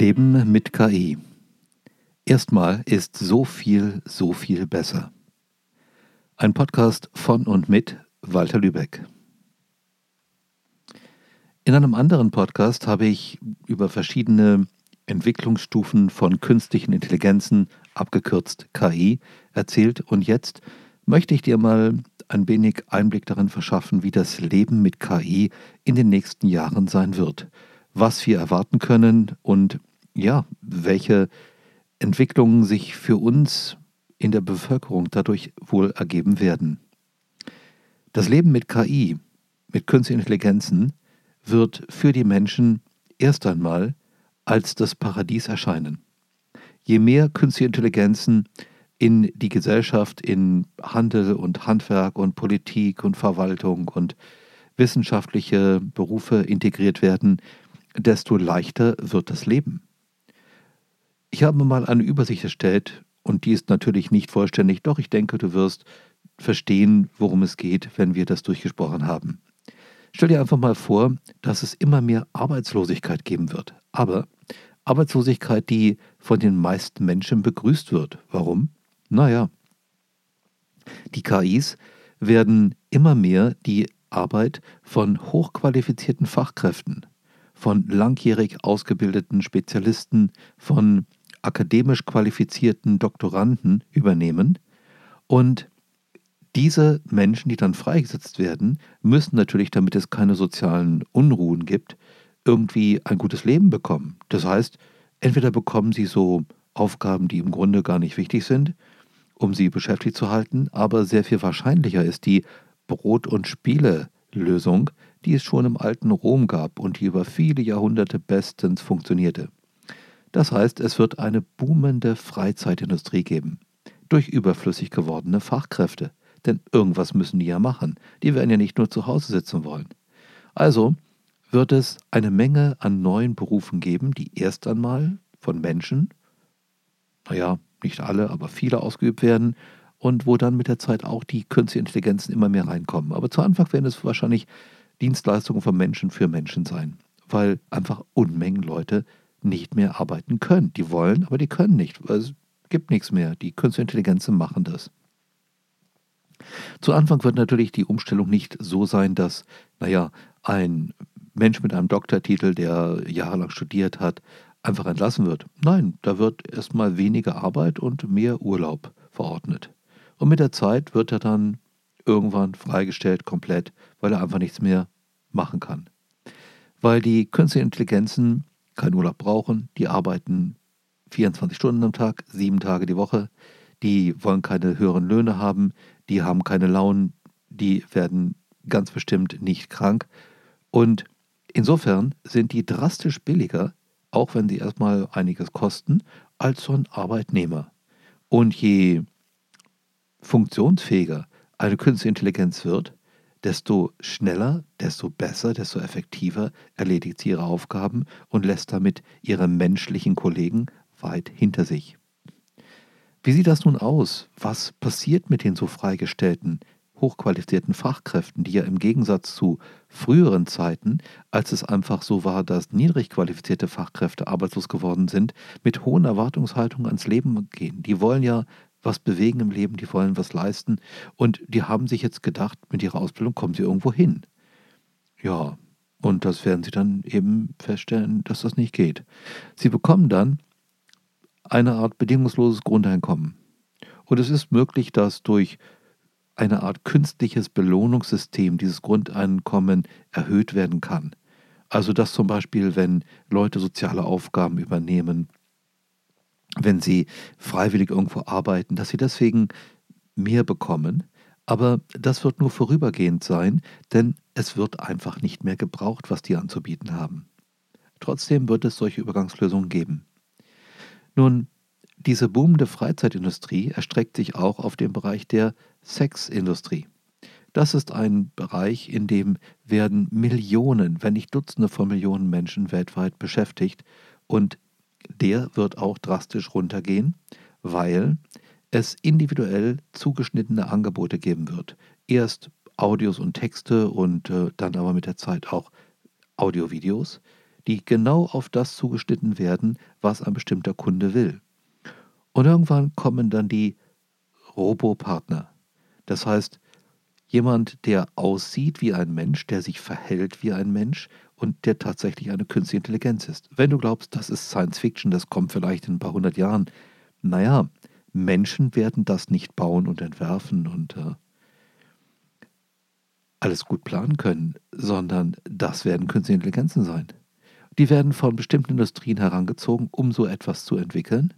Leben mit KI. Erstmal ist so viel, so viel besser. Ein Podcast von und mit Walter Lübeck. In einem anderen Podcast habe ich über verschiedene Entwicklungsstufen von künstlichen Intelligenzen, abgekürzt KI, erzählt und jetzt möchte ich dir mal ein wenig Einblick darin verschaffen, wie das Leben mit KI in den nächsten Jahren sein wird, was wir erwarten können und ja, welche Entwicklungen sich für uns in der Bevölkerung dadurch wohl ergeben werden. Das Leben mit KI, mit künstlichen Intelligenzen, wird für die Menschen erst einmal als das Paradies erscheinen. Je mehr künstliche Intelligenzen in die Gesellschaft, in Handel und Handwerk und Politik und Verwaltung und wissenschaftliche Berufe integriert werden, desto leichter wird das Leben. Ich habe mal eine Übersicht erstellt und die ist natürlich nicht vollständig, doch ich denke, du wirst verstehen, worum es geht, wenn wir das durchgesprochen haben. Stell dir einfach mal vor, dass es immer mehr Arbeitslosigkeit geben wird. Aber Arbeitslosigkeit, die von den meisten Menschen begrüßt wird. Warum? Naja, die KIs werden immer mehr die Arbeit von hochqualifizierten Fachkräften, von langjährig ausgebildeten Spezialisten, von akademisch qualifizierten Doktoranden übernehmen. Und diese Menschen, die dann freigesetzt werden, müssen natürlich, damit es keine sozialen Unruhen gibt, irgendwie ein gutes Leben bekommen. Das heißt, entweder bekommen sie so Aufgaben, die im Grunde gar nicht wichtig sind, um sie beschäftigt zu halten, aber sehr viel wahrscheinlicher ist die Brot- und Spiele-Lösung, die es schon im alten Rom gab und die über viele Jahrhunderte bestens funktionierte. Das heißt, es wird eine boomende Freizeitindustrie geben, durch überflüssig gewordene Fachkräfte. Denn irgendwas müssen die ja machen. Die werden ja nicht nur zu Hause sitzen wollen. Also wird es eine Menge an neuen Berufen geben, die erst einmal von Menschen, naja, nicht alle, aber viele ausgeübt werden und wo dann mit der Zeit auch die künstliche Intelligenzen immer mehr reinkommen. Aber zu Anfang werden es wahrscheinlich Dienstleistungen von Menschen für Menschen sein, weil einfach Unmengen Leute nicht mehr arbeiten können. Die wollen, aber die können nicht, es gibt nichts mehr. Die künstliche Intelligenzen machen das. Zu Anfang wird natürlich die Umstellung nicht so sein, dass, naja, ein Mensch mit einem Doktortitel, der jahrelang studiert hat, einfach entlassen wird. Nein, da wird erstmal weniger Arbeit und mehr Urlaub verordnet. Und mit der Zeit wird er dann irgendwann freigestellt komplett, weil er einfach nichts mehr machen kann. Weil die künstlichen Intelligenzen keinen Urlaub brauchen, die arbeiten 24 Stunden am Tag, sieben Tage die Woche, die wollen keine höheren Löhne haben, die haben keine Launen, die werden ganz bestimmt nicht krank. Und insofern sind die drastisch billiger auch wenn sie erstmal einiges kosten, als so ein Arbeitnehmer. Und je funktionsfähiger eine künstliche Intelligenz wird, desto schneller, desto besser, desto effektiver erledigt sie ihre Aufgaben und lässt damit ihre menschlichen Kollegen weit hinter sich. Wie sieht das nun aus? Was passiert mit den so freigestellten hochqualifizierten Fachkräften, die ja im Gegensatz zu früheren Zeiten, als es einfach so war, dass niedrig qualifizierte Fachkräfte arbeitslos geworden sind, mit hohen Erwartungshaltungen ans Leben gehen. Die wollen ja was bewegen im Leben, die wollen was leisten und die haben sich jetzt gedacht, mit ihrer Ausbildung kommen sie irgendwo hin. Ja, und das werden sie dann eben feststellen, dass das nicht geht. Sie bekommen dann eine Art bedingungsloses Grundeinkommen. Und es ist möglich, dass durch eine Art künstliches Belohnungssystem, dieses Grundeinkommen erhöht werden kann. Also dass zum Beispiel, wenn Leute soziale Aufgaben übernehmen, wenn sie freiwillig irgendwo arbeiten, dass sie deswegen mehr bekommen. Aber das wird nur vorübergehend sein, denn es wird einfach nicht mehr gebraucht, was die anzubieten haben. Trotzdem wird es solche Übergangslösungen geben. Nun, diese boomende Freizeitindustrie erstreckt sich auch auf den Bereich der Sexindustrie. Das ist ein Bereich, in dem werden Millionen, wenn nicht Dutzende von Millionen Menschen weltweit beschäftigt und der wird auch drastisch runtergehen, weil es individuell zugeschnittene Angebote geben wird. Erst Audios und Texte und äh, dann aber mit der Zeit auch Audiovideos, die genau auf das zugeschnitten werden, was ein bestimmter Kunde will. Und irgendwann kommen dann die Robopartner. Das heißt, jemand, der aussieht wie ein Mensch, der sich verhält wie ein Mensch und der tatsächlich eine künstliche Intelligenz ist. Wenn du glaubst, das ist Science Fiction, das kommt vielleicht in ein paar hundert Jahren, naja, Menschen werden das nicht bauen und entwerfen und äh, alles gut planen können, sondern das werden künstliche Intelligenzen sein. Die werden von bestimmten Industrien herangezogen, um so etwas zu entwickeln.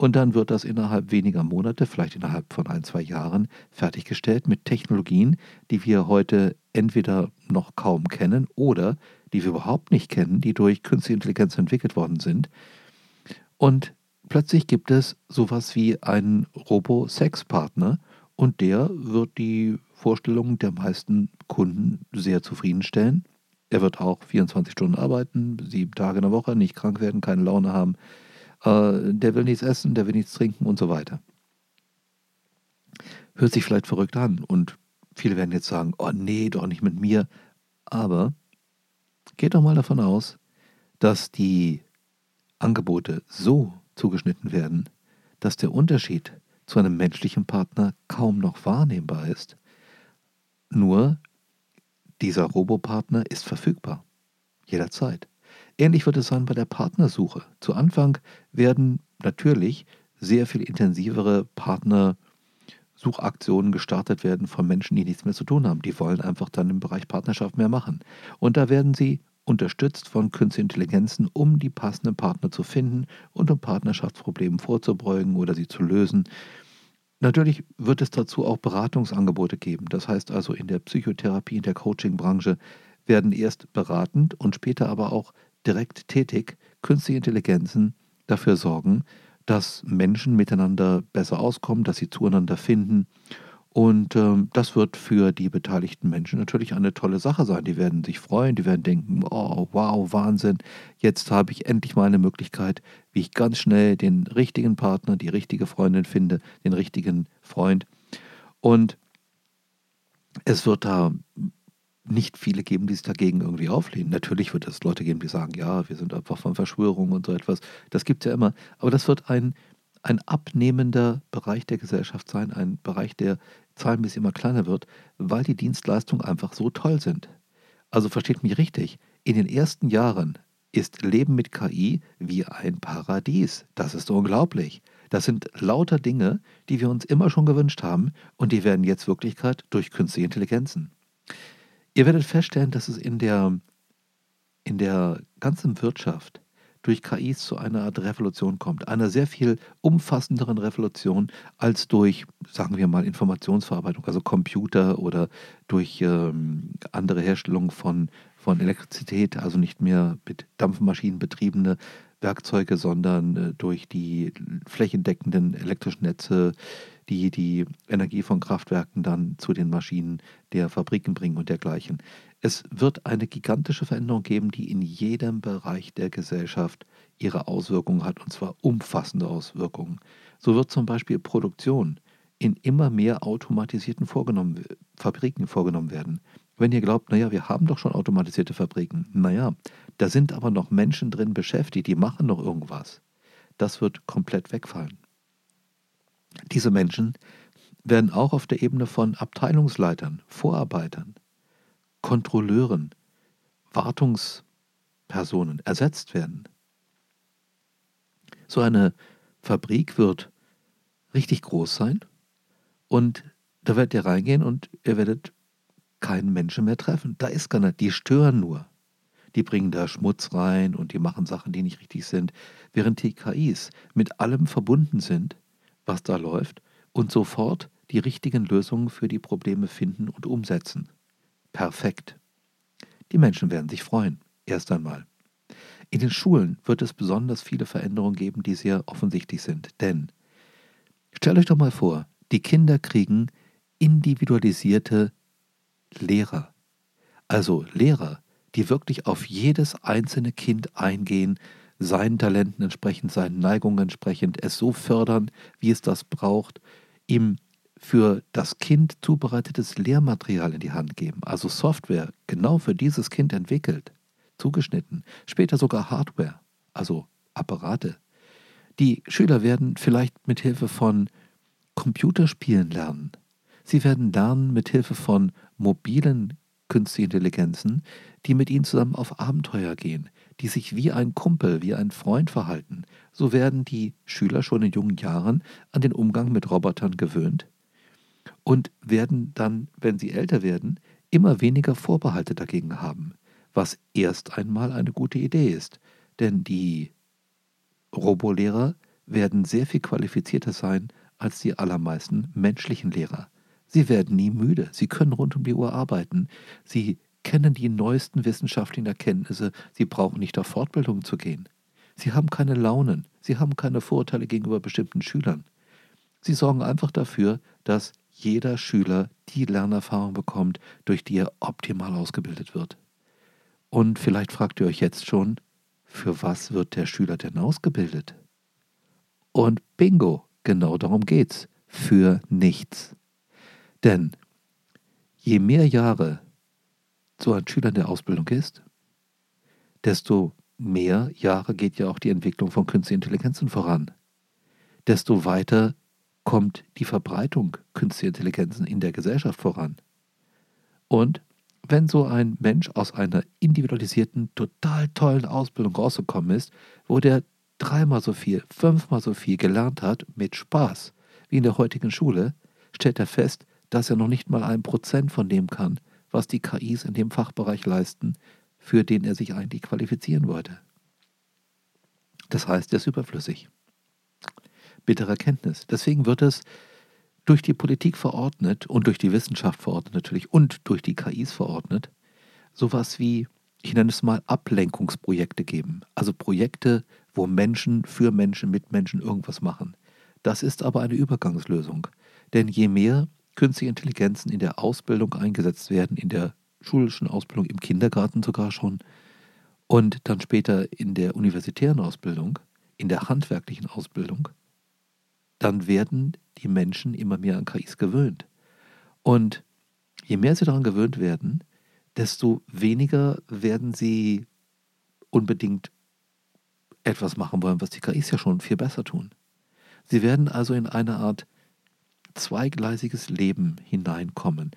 Und dann wird das innerhalb weniger Monate, vielleicht innerhalb von ein, zwei Jahren, fertiggestellt mit Technologien, die wir heute entweder noch kaum kennen oder die wir überhaupt nicht kennen, die durch künstliche Intelligenz entwickelt worden sind. Und plötzlich gibt es sowas wie einen Robo-Sex-Partner und der wird die Vorstellungen der meisten Kunden sehr zufriedenstellen. Er wird auch 24 Stunden arbeiten, sieben Tage in der Woche, nicht krank werden, keine Laune haben. Äh, der will nichts essen, der will nichts trinken und so weiter. Hört sich vielleicht verrückt an und viele werden jetzt sagen, oh nee, doch nicht mit mir. Aber geht doch mal davon aus, dass die Angebote so zugeschnitten werden, dass der Unterschied zu einem menschlichen Partner kaum noch wahrnehmbar ist. Nur dieser Robopartner ist verfügbar. Jederzeit. Ähnlich wird es sein bei der Partnersuche. Zu Anfang werden natürlich sehr viel intensivere Partnersuchaktionen gestartet werden von Menschen, die nichts mehr zu tun haben. Die wollen einfach dann im Bereich Partnerschaft mehr machen. Und da werden sie unterstützt von künstlichen Intelligenzen, um die passenden Partner zu finden und um Partnerschaftsproblemen vorzubeugen oder sie zu lösen. Natürlich wird es dazu auch Beratungsangebote geben. Das heißt also, in der Psychotherapie, in der Coaching-Branche werden erst beratend und später aber auch direkt tätig künstliche Intelligenzen dafür sorgen, dass Menschen miteinander besser auskommen, dass sie zueinander finden und ähm, das wird für die beteiligten Menschen natürlich eine tolle Sache sein. Die werden sich freuen, die werden denken, oh, wow, Wahnsinn, jetzt habe ich endlich mal eine Möglichkeit, wie ich ganz schnell den richtigen Partner, die richtige Freundin finde, den richtigen Freund. Und es wird da nicht viele geben, die sich dagegen irgendwie auflehnen. Natürlich wird es Leute geben, die sagen, ja, wir sind einfach von Verschwörung und so etwas. Das gibt es ja immer. Aber das wird ein ein abnehmender Bereich der Gesellschaft sein, ein Bereich, der zahlenmäßig immer kleiner wird, weil die Dienstleistungen einfach so toll sind. Also versteht mich richtig, in den ersten Jahren ist Leben mit KI wie ein Paradies. Das ist unglaublich. Das sind lauter Dinge, die wir uns immer schon gewünscht haben und die werden jetzt Wirklichkeit durch künstliche Intelligenzen. Ihr werdet feststellen, dass es in der, in der ganzen Wirtschaft durch KIs zu einer Art Revolution kommt. Einer sehr viel umfassenderen Revolution als durch, sagen wir mal, Informationsverarbeitung, also Computer oder durch ähm, andere Herstellung von, von Elektrizität, also nicht mehr mit Dampfmaschinen betriebene Werkzeuge, sondern äh, durch die flächendeckenden elektrischen Netze, die die Energie von Kraftwerken dann zu den Maschinen der Fabriken bringen und dergleichen. Es wird eine gigantische Veränderung geben, die in jedem Bereich der Gesellschaft ihre Auswirkungen hat, und zwar umfassende Auswirkungen. So wird zum Beispiel Produktion in immer mehr automatisierten vorgenommen, Fabriken vorgenommen werden. Wenn ihr glaubt, naja, wir haben doch schon automatisierte Fabriken, naja, da sind aber noch Menschen drin beschäftigt, die machen noch irgendwas. Das wird komplett wegfallen. Diese Menschen werden auch auf der Ebene von Abteilungsleitern, Vorarbeitern, Kontrolleuren, Wartungspersonen ersetzt werden. So eine Fabrik wird richtig groß sein und da werdet ihr reingehen und ihr werdet keinen Menschen mehr treffen. Da ist nicht, die stören nur. Die bringen da Schmutz rein und die machen Sachen, die nicht richtig sind, während die KIs mit allem verbunden sind, was da läuft und sofort die richtigen Lösungen für die Probleme finden und umsetzen perfekt. Die Menschen werden sich freuen, erst einmal. In den Schulen wird es besonders viele Veränderungen geben, die sehr offensichtlich sind. Denn stellt euch doch mal vor, die Kinder kriegen individualisierte Lehrer. Also Lehrer, die wirklich auf jedes einzelne Kind eingehen, seinen Talenten entsprechend, seinen Neigungen entsprechend, es so fördern, wie es das braucht, ihm für das Kind zubereitetes Lehrmaterial in die Hand geben, also Software genau für dieses Kind entwickelt, zugeschnitten, später sogar Hardware, also Apparate. Die Schüler werden vielleicht mit Hilfe von Computerspielen lernen. Sie werden lernen mit Hilfe von mobilen künstlichen Intelligenzen, die mit ihnen zusammen auf Abenteuer gehen, die sich wie ein Kumpel, wie ein Freund verhalten. So werden die Schüler schon in jungen Jahren an den Umgang mit Robotern gewöhnt und werden dann, wenn sie älter werden, immer weniger Vorbehalte dagegen haben, was erst einmal eine gute Idee ist, denn die Robolehrer werden sehr viel qualifizierter sein als die allermeisten menschlichen Lehrer. Sie werden nie müde, sie können rund um die Uhr arbeiten, sie kennen die neuesten wissenschaftlichen Erkenntnisse, sie brauchen nicht auf Fortbildung zu gehen. Sie haben keine Launen, sie haben keine Vorurteile gegenüber bestimmten Schülern. Sie sorgen einfach dafür, dass jeder Schüler die Lernerfahrung bekommt, durch die er optimal ausgebildet wird. Und vielleicht fragt ihr euch jetzt schon, für was wird der Schüler denn ausgebildet? Und bingo, genau darum geht's, für nichts. Denn je mehr Jahre so ein Schüler in der Ausbildung ist, desto mehr Jahre geht ja auch die Entwicklung von künstlicher Intelligenzen voran. Desto weiter kommt die Verbreitung künstlicher Intelligenzen in der Gesellschaft voran. Und wenn so ein Mensch aus einer individualisierten, total tollen Ausbildung rausgekommen ist, wo der dreimal so viel, fünfmal so viel gelernt hat, mit Spaß, wie in der heutigen Schule, stellt er fest, dass er noch nicht mal ein Prozent von dem kann, was die KIs in dem Fachbereich leisten, für den er sich eigentlich qualifizieren wollte. Das heißt, er ist überflüssig bittere Kenntnis. Deswegen wird es durch die Politik verordnet und durch die Wissenschaft verordnet natürlich und durch die KIs verordnet, sowas wie, ich nenne es mal, Ablenkungsprojekte geben. Also Projekte, wo Menschen für Menschen mit Menschen irgendwas machen. Das ist aber eine Übergangslösung. Denn je mehr künstliche Intelligenzen in der Ausbildung eingesetzt werden, in der schulischen Ausbildung, im Kindergarten sogar schon, und dann später in der universitären Ausbildung, in der handwerklichen Ausbildung, dann werden die Menschen immer mehr an KIs gewöhnt. Und je mehr sie daran gewöhnt werden, desto weniger werden sie unbedingt etwas machen wollen, was die KIs ja schon viel besser tun. Sie werden also in eine Art zweigleisiges Leben hineinkommen.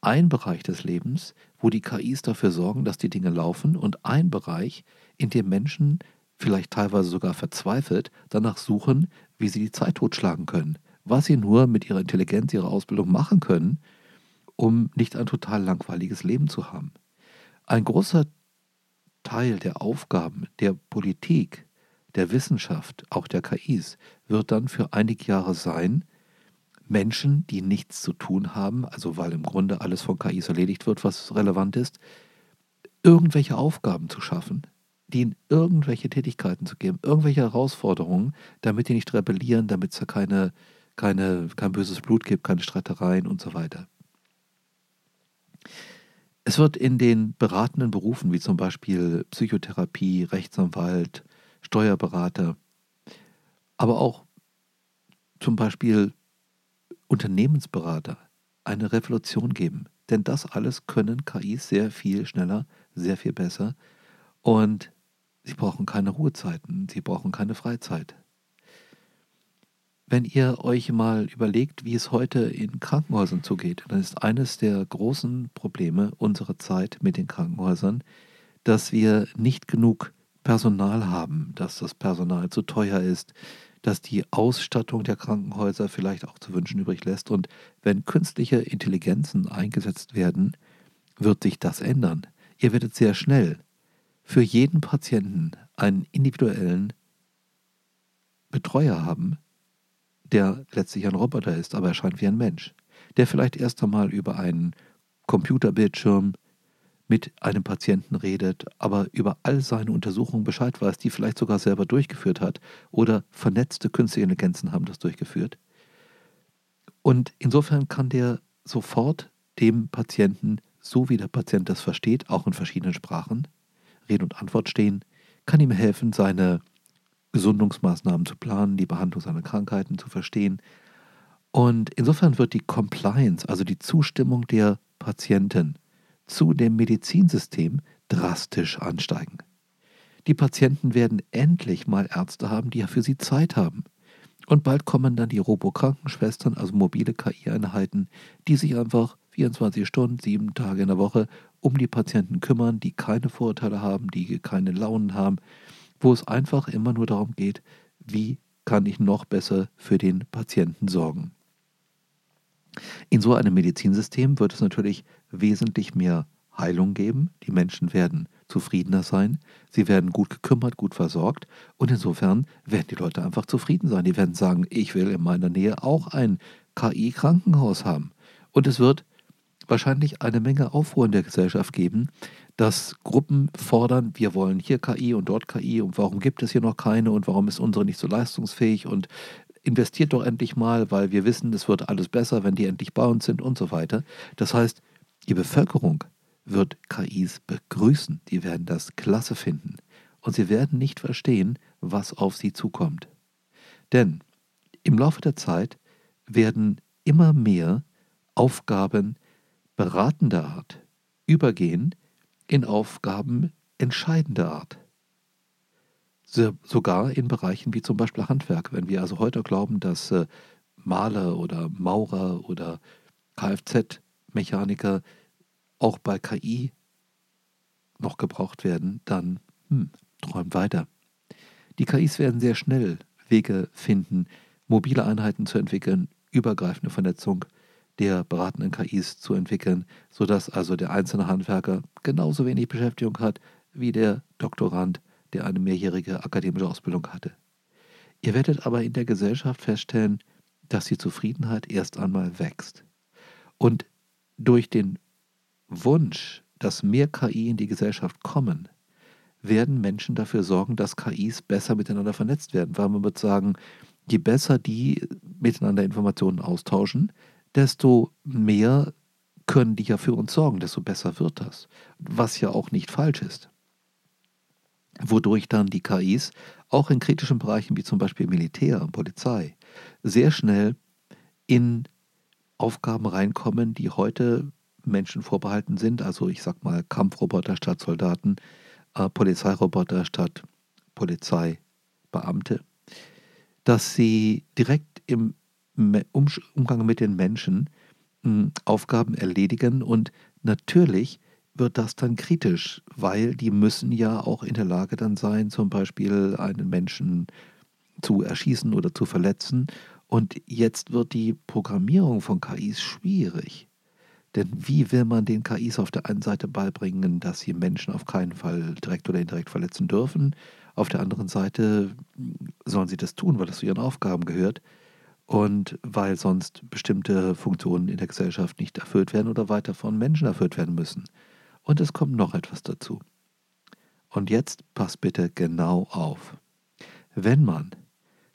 Ein Bereich des Lebens, wo die KIs dafür sorgen, dass die Dinge laufen, und ein Bereich, in dem Menschen vielleicht teilweise sogar verzweifelt, danach suchen, wie sie die Zeit totschlagen können, was sie nur mit ihrer Intelligenz, ihrer Ausbildung machen können, um nicht ein total langweiliges Leben zu haben. Ein großer Teil der Aufgaben der Politik, der Wissenschaft, auch der KIs, wird dann für einige Jahre sein, Menschen, die nichts zu tun haben, also weil im Grunde alles von KIs erledigt wird, was relevant ist, irgendwelche Aufgaben zu schaffen, denen irgendwelche Tätigkeiten zu geben, irgendwelche Herausforderungen, damit die nicht rebellieren, damit es da keine, keine, kein böses Blut gibt, keine Streitereien und so weiter. Es wird in den beratenden Berufen, wie zum Beispiel Psychotherapie, Rechtsanwalt, Steuerberater, aber auch zum Beispiel Unternehmensberater eine Revolution geben. Denn das alles können KIs sehr viel schneller, sehr viel besser. Und Sie brauchen keine Ruhezeiten, Sie brauchen keine Freizeit. Wenn ihr euch mal überlegt, wie es heute in Krankenhäusern zugeht, dann ist eines der großen Probleme unserer Zeit mit den Krankenhäusern, dass wir nicht genug Personal haben, dass das Personal zu teuer ist, dass die Ausstattung der Krankenhäuser vielleicht auch zu wünschen übrig lässt. Und wenn künstliche Intelligenzen eingesetzt werden, wird sich das ändern. Ihr werdet sehr schnell für jeden Patienten einen individuellen Betreuer haben, der letztlich ein Roboter ist, aber erscheint wie ein Mensch, der vielleicht erst einmal über einen Computerbildschirm mit einem Patienten redet, aber über all seine Untersuchungen Bescheid weiß, die vielleicht sogar selber durchgeführt hat oder vernetzte künstliche Intelligenzen haben das durchgeführt. Und insofern kann der sofort dem Patienten, so wie der Patient das versteht, auch in verschiedenen Sprachen, Rede und Antwort stehen, kann ihm helfen, seine Gesundungsmaßnahmen zu planen, die Behandlung seiner Krankheiten zu verstehen. Und insofern wird die Compliance, also die Zustimmung der Patienten zu dem Medizinsystem drastisch ansteigen. Die Patienten werden endlich mal Ärzte haben, die ja für sie Zeit haben. Und bald kommen dann die Robo-Krankenschwestern, also mobile KI-Einheiten, die sich einfach 24 Stunden, sieben Tage in der Woche um die Patienten kümmern, die keine Vorurteile haben, die keine Launen haben, wo es einfach immer nur darum geht, wie kann ich noch besser für den Patienten sorgen. In so einem Medizinsystem wird es natürlich wesentlich mehr Heilung geben. Die Menschen werden zufriedener sein. Sie werden gut gekümmert, gut versorgt. Und insofern werden die Leute einfach zufrieden sein. Die werden sagen, ich will in meiner Nähe auch ein KI-Krankenhaus haben. Und es wird wahrscheinlich eine Menge Aufruhr in der Gesellschaft geben, dass Gruppen fordern, wir wollen hier KI und dort KI und warum gibt es hier noch keine und warum ist unsere nicht so leistungsfähig und investiert doch endlich mal, weil wir wissen, es wird alles besser, wenn die endlich bei uns sind und so weiter. Das heißt, die Bevölkerung wird KIs begrüßen, die werden das klasse finden und sie werden nicht verstehen, was auf sie zukommt. Denn im Laufe der Zeit werden immer mehr Aufgaben beratender Art übergehen in Aufgaben entscheidender Art. So, sogar in Bereichen wie zum Beispiel Handwerk. Wenn wir also heute glauben, dass äh, Maler oder Maurer oder Kfz-Mechaniker auch bei KI noch gebraucht werden, dann hm, träumt weiter. Die KIs werden sehr schnell Wege finden, mobile Einheiten zu entwickeln, übergreifende Vernetzung der beratenden KIs zu entwickeln, sodass also der einzelne Handwerker genauso wenig Beschäftigung hat wie der Doktorand, der eine mehrjährige akademische Ausbildung hatte. Ihr werdet aber in der Gesellschaft feststellen, dass die Zufriedenheit erst einmal wächst. Und durch den Wunsch, dass mehr KI in die Gesellschaft kommen, werden Menschen dafür sorgen, dass KIs besser miteinander vernetzt werden. Weil man wird sagen, je besser die miteinander Informationen austauschen, desto mehr können die ja für uns sorgen, desto besser wird das. Was ja auch nicht falsch ist. Wodurch dann die KIs auch in kritischen Bereichen wie zum Beispiel Militär und Polizei sehr schnell in Aufgaben reinkommen, die heute Menschen vorbehalten sind. Also ich sag mal Kampfroboter statt Soldaten, äh, Polizeiroboter statt Polizeibeamte, dass sie direkt im Umgang mit den Menschen hm, Aufgaben erledigen und natürlich wird das dann kritisch, weil die müssen ja auch in der Lage dann sein, zum Beispiel einen Menschen zu erschießen oder zu verletzen. Und jetzt wird die Programmierung von KIs schwierig. Denn wie will man den KIs auf der einen Seite beibringen, dass sie Menschen auf keinen Fall direkt oder indirekt verletzen dürfen? Auf der anderen Seite sollen sie das tun, weil das zu ihren Aufgaben gehört und weil sonst bestimmte Funktionen in der Gesellschaft nicht erfüllt werden oder weiter von Menschen erfüllt werden müssen. Und es kommt noch etwas dazu. Und jetzt passt bitte genau auf. Wenn man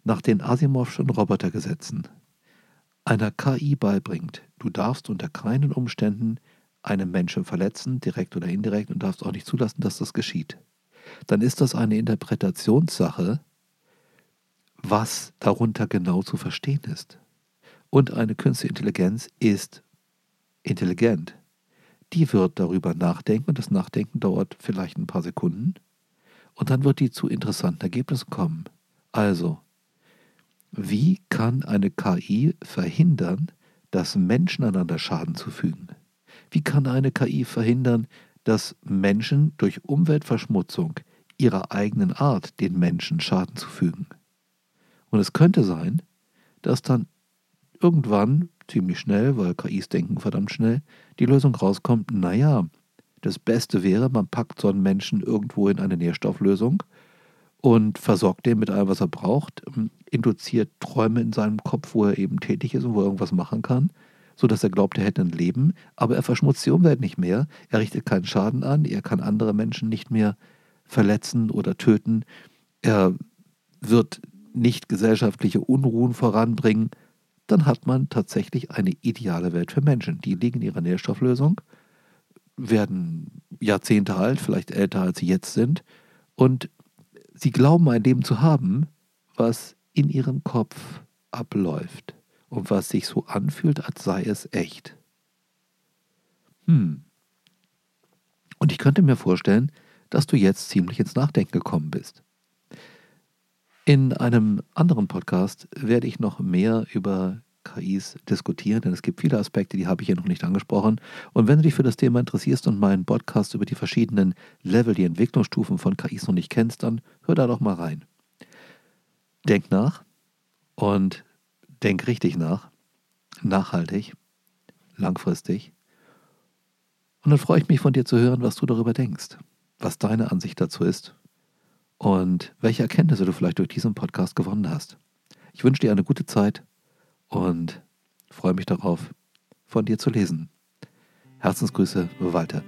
nach den Asimovschen Robotergesetzen einer KI beibringt, du darfst unter keinen Umständen einen Menschen verletzen, direkt oder indirekt, und darfst auch nicht zulassen, dass das geschieht, dann ist das eine Interpretationssache, was darunter genau zu verstehen ist. Und eine künstliche Intelligenz ist intelligent. Die wird darüber nachdenken und das Nachdenken dauert vielleicht ein paar Sekunden und dann wird die zu interessanten Ergebnissen kommen. Also, wie kann eine KI verhindern, dass Menschen einander Schaden zufügen? Wie kann eine KI verhindern, dass Menschen durch Umweltverschmutzung ihrer eigenen Art den Menschen Schaden zufügen? Und es könnte sein, dass dann irgendwann, ziemlich schnell, weil KIs denken verdammt schnell, die Lösung rauskommt, naja, das Beste wäre, man packt so einen Menschen irgendwo in eine Nährstofflösung und versorgt den mit allem, was er braucht, ähm, induziert Träume in seinem Kopf, wo er eben tätig ist und wo er irgendwas machen kann, sodass er glaubt, er hätte ein Leben, aber er verschmutzt die Umwelt nicht mehr, er richtet keinen Schaden an, er kann andere Menschen nicht mehr verletzen oder töten, er wird nicht gesellschaftliche Unruhen voranbringen, dann hat man tatsächlich eine ideale Welt für Menschen. Die liegen in ihrer Nährstofflösung, werden Jahrzehnte alt, vielleicht älter als sie jetzt sind, und sie glauben ein Leben zu haben, was in ihrem Kopf abläuft und was sich so anfühlt, als sei es echt. Hm. Und ich könnte mir vorstellen, dass du jetzt ziemlich ins Nachdenken gekommen bist. In einem anderen Podcast werde ich noch mehr über KIs diskutieren, denn es gibt viele Aspekte, die habe ich hier noch nicht angesprochen. Und wenn du dich für das Thema interessierst und meinen Podcast über die verschiedenen Level, die Entwicklungsstufen von KIs noch nicht kennst, dann hör da doch mal rein. Denk nach und denk richtig nach, nachhaltig, langfristig. Und dann freue ich mich von dir zu hören, was du darüber denkst, was deine Ansicht dazu ist und welche Erkenntnisse du vielleicht durch diesen Podcast gewonnen hast. Ich wünsche dir eine gute Zeit und freue mich darauf, von dir zu lesen. Herzensgrüße, Walter.